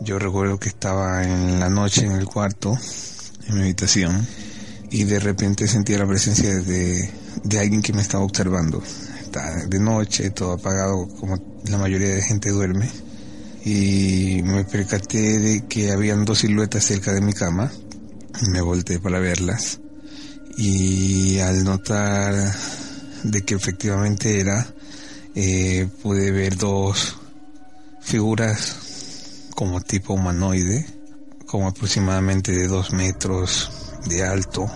Yo recuerdo que estaba en la noche en el cuarto, en mi habitación, y de repente sentía la presencia de, de alguien que me estaba observando. Está de noche, todo apagado, como la mayoría de gente duerme. Y me percaté de que habían dos siluetas cerca de mi cama. Me volteé para verlas. Y al notar de que efectivamente era, eh, pude ver dos figuras como tipo humanoide, como aproximadamente de dos metros de alto.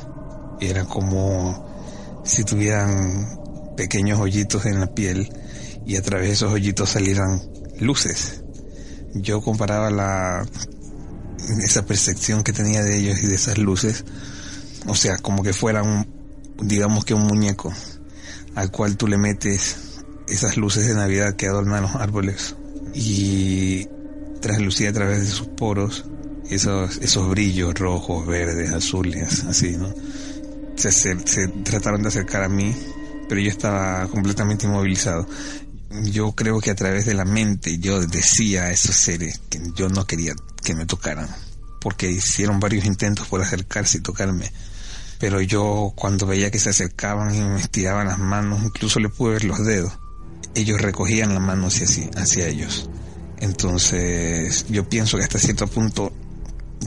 Era como si tuvieran pequeños hoyitos en la piel y a través de esos hoyitos salieran luces. Yo comparaba la esa percepción que tenía de ellos y de esas luces, o sea, como que fueran digamos que un muñeco al cual tú le metes esas luces de Navidad que adornan los árboles y traslucía a través de sus poros esos, esos brillos rojos, verdes, azules, así, ¿no? Se, se, trataron de acercar a mí, pero yo estaba completamente inmovilizado. Yo creo que a través de la mente yo decía a esos seres que yo no quería que me tocaran, porque hicieron varios intentos por acercarse y tocarme. Pero yo cuando veía que se acercaban y me estiraban las manos, incluso le pude ver los dedos, ellos recogían la mano hacia, hacia ellos. Entonces yo pienso que hasta cierto punto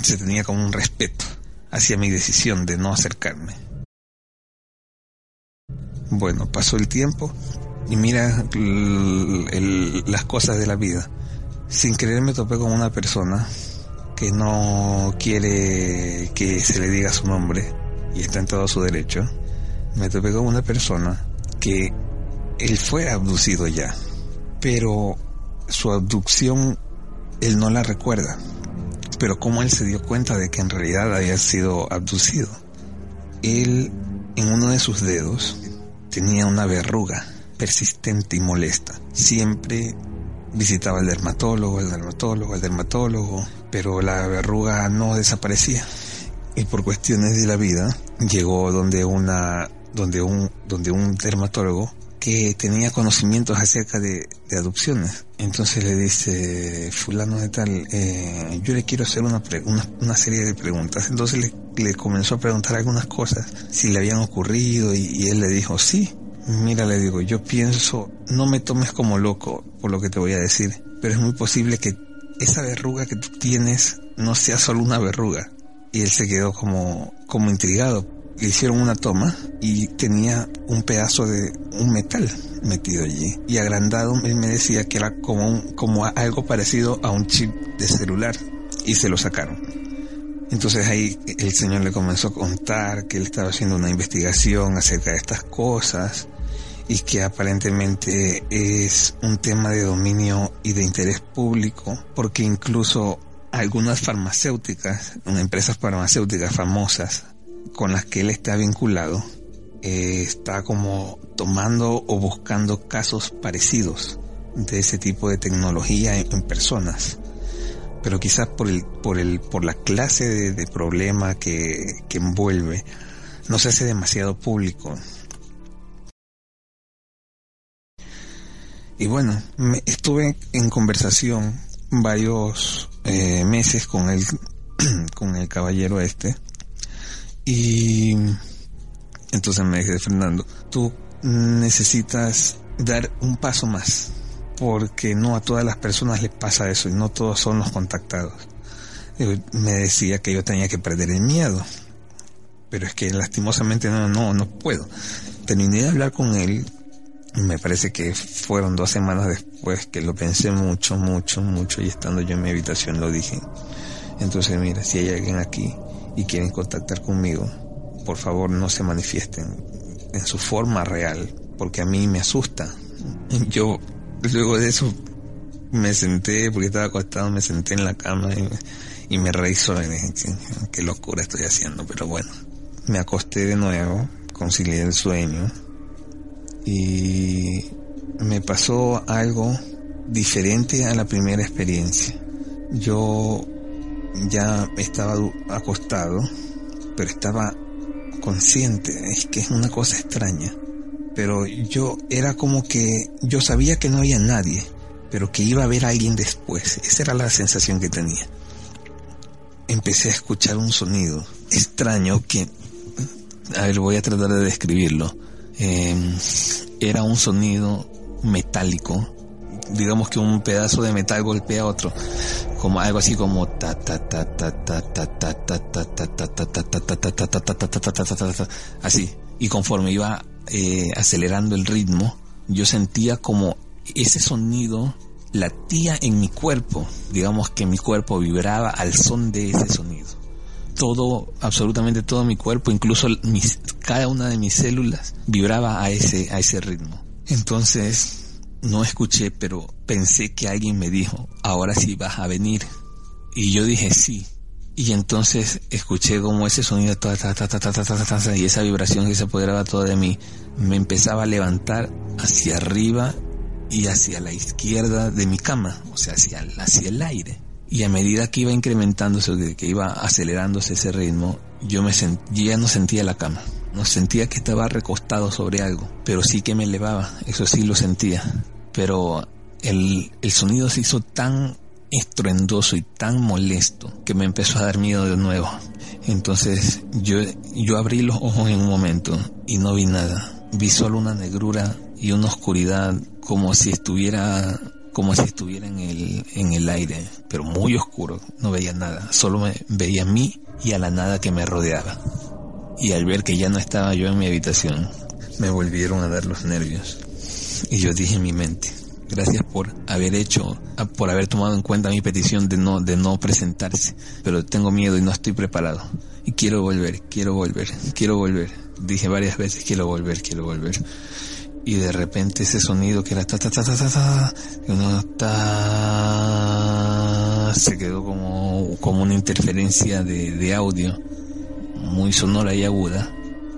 se tenía como un respeto hacia mi decisión de no acercarme. Bueno, pasó el tiempo y mira las cosas de la vida. Sin querer me topé con una persona que no quiere que se le diga su nombre y está en todo su derecho. Me topé con una persona que él fue abducido ya, pero su abducción él no la recuerda. Pero cómo él se dio cuenta de que en realidad había sido abducido. Él en uno de sus dedos tenía una verruga persistente y molesta. Siempre visitaba al dermatólogo, el dermatólogo, el dermatólogo, pero la verruga no desaparecía. Y por cuestiones de la vida llegó donde una donde un donde un dermatólogo que tenía conocimientos acerca de, adopciones. Entonces le dice, fulano de tal, eh, yo le quiero hacer una, una, serie de preguntas. Entonces le, comenzó a preguntar algunas cosas, si le habían ocurrido, y, él le dijo, sí. Mira, le digo, yo pienso, no me tomes como loco por lo que te voy a decir, pero es muy posible que esa verruga que tú tienes no sea solo una verruga. Y él se quedó como, como intrigado, le hicieron una toma y tenía un pedazo de un metal metido allí. Y agrandado él me decía que era como como algo parecido a un chip de celular. Y se lo sacaron. Entonces ahí el señor le comenzó a contar que él estaba haciendo una investigación acerca de estas cosas y que aparentemente es un tema de dominio y de interés público porque incluso algunas farmacéuticas, empresas farmacéuticas famosas con las que él está vinculado eh, está como tomando o buscando casos parecidos de ese tipo de tecnología en, personas. Pero quizás por el por el por la clase de, problema que, que envuelve no se hace demasiado público. Y bueno me, estuve en conversación varios eh, meses con el con el caballero este y entonces me dice Fernando, tú necesitas dar un paso más, porque no a todas las personas les pasa eso y no todos son los contactados. me decía que yo tenía que perder el miedo, pero es que lastimosamente no, no, no puedo. Terminé de hablar con él, me parece que fueron dos semanas después que lo pensé mucho, mucho, mucho y estando yo en mi habitación lo dije. Entonces mira, si hay alguien aquí y quieren contactar conmigo, por favor no se manifiesten en su forma real, porque a mí me asusta. Yo luego de eso me senté, porque estaba acostado, me senté en la cama y, me reí solo. qué locura estoy haciendo, pero bueno. Me acosté de nuevo, concilié el sueño y me pasó algo diferente a la primera experiencia. Yo ya estaba acostado, pero estaba consciente, es que es una cosa extraña. Pero yo era como que yo sabía que no había nadie, pero que iba a a alguien después. Esa era la sensación que tenía. Empecé a escuchar un sonido extraño que, a ver, voy a tratar de describirlo. Em, era un sonido metálico, digamos que un pedazo de metal golpea a otro, como algo así como ta ta ta ta ta ta ta ta ta ta ta ta ta ta ta ta ta así y conforme iba acelerando el ritmo yo sentía como ese sonido latía en mi cuerpo, digamos que mi cuerpo vibraba al son de ese sonido. Todo, absolutamente todo mi cuerpo, incluso mis, cada una de mis células vibraba a ese, a ese ritmo. Entonces, no escuché, pero pensé que alguien me dijo, ahora sí vas a venir. Y yo dije sí. Y entonces escuché como ese sonido y esa vibración que se apoderaba toda de mí me empezaba a levantar hacia arriba y hacia la izquierda de mi cama, o sea, hacia, hacia el aire. Y a medida que iba incrementándose, que iba acelerándose ese ritmo, yo me ya no sentía la cama. No sentía que estaba recostado sobre algo, pero sí que me elevaba, eso sí lo sentía. Pero el, el sonido se hizo tan estruendoso y tan molesto que me empezó a dar miedo de nuevo. Entonces yo, yo abrí los ojos en un momento y no vi nada. Vi solo una negrura y una oscuridad como si estuviera como si estuviera en el, en el aire, pero muy oscuro, no veía nada, solo me veía a mí y a la nada que me rodeaba. Y al ver que ya no estaba yo en mi habitación, me volvieron a dar los nervios. Y yo dije en mi mente, gracias por haber hecho, por haber tomado en cuenta mi petición de no, de no presentarse, pero tengo miedo y no estoy preparado. Y quiero volver, quiero volver, quiero volver. Dije varias veces, quiero volver, quiero volver y de repente ese sonido que era ta ta ta ta ta ta, ta se quedó como, como una interferencia de, de audio muy sonora y aguda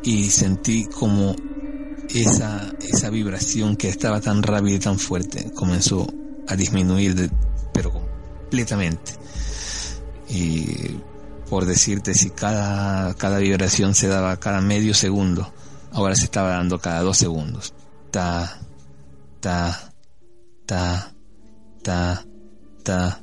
y sentí como esa, esa vibración que estaba tan rápida y tan fuerte comenzó a disminuir pero completamente. Y por decirte si cada, cada vibración se daba cada medio segundo ahora se estaba dando cada dos segundos. Ta, ta, ta, ta, ta,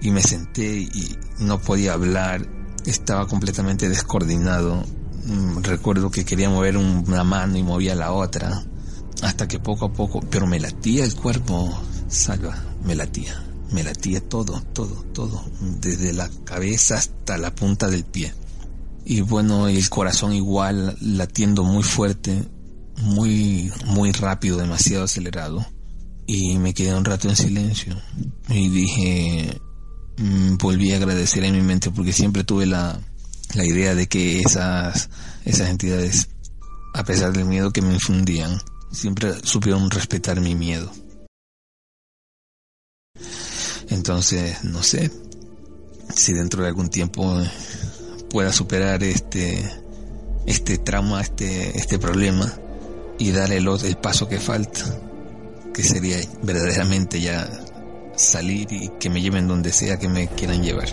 Y me senté y no podía hablar, estaba completamente descoordinado. Mm, recuerdo que quería mover una mano y movía la otra, hasta que poco a poco, pero me latía el cuerpo, salva, me latía, me latía todo, todo, todo, desde la cabeza hasta la punta del pie. Y bueno, el corazón igual latiendo muy fuerte, muy, muy rápido, demasiado acelerado y me quedé un rato en silencio y dije, mm, volví a agradecer en mi mente porque siempre tuve la, la idea de que esas, esas entidades, a pesar del miedo que me infundían, siempre supieron respetar mi miedo. Entonces, no sé si dentro de algún tiempo pueda superar este, este trauma, este, este problema y darle el, el paso que falta que sería verdaderamente ya salir y que me lleven donde sea que me quieran llevar.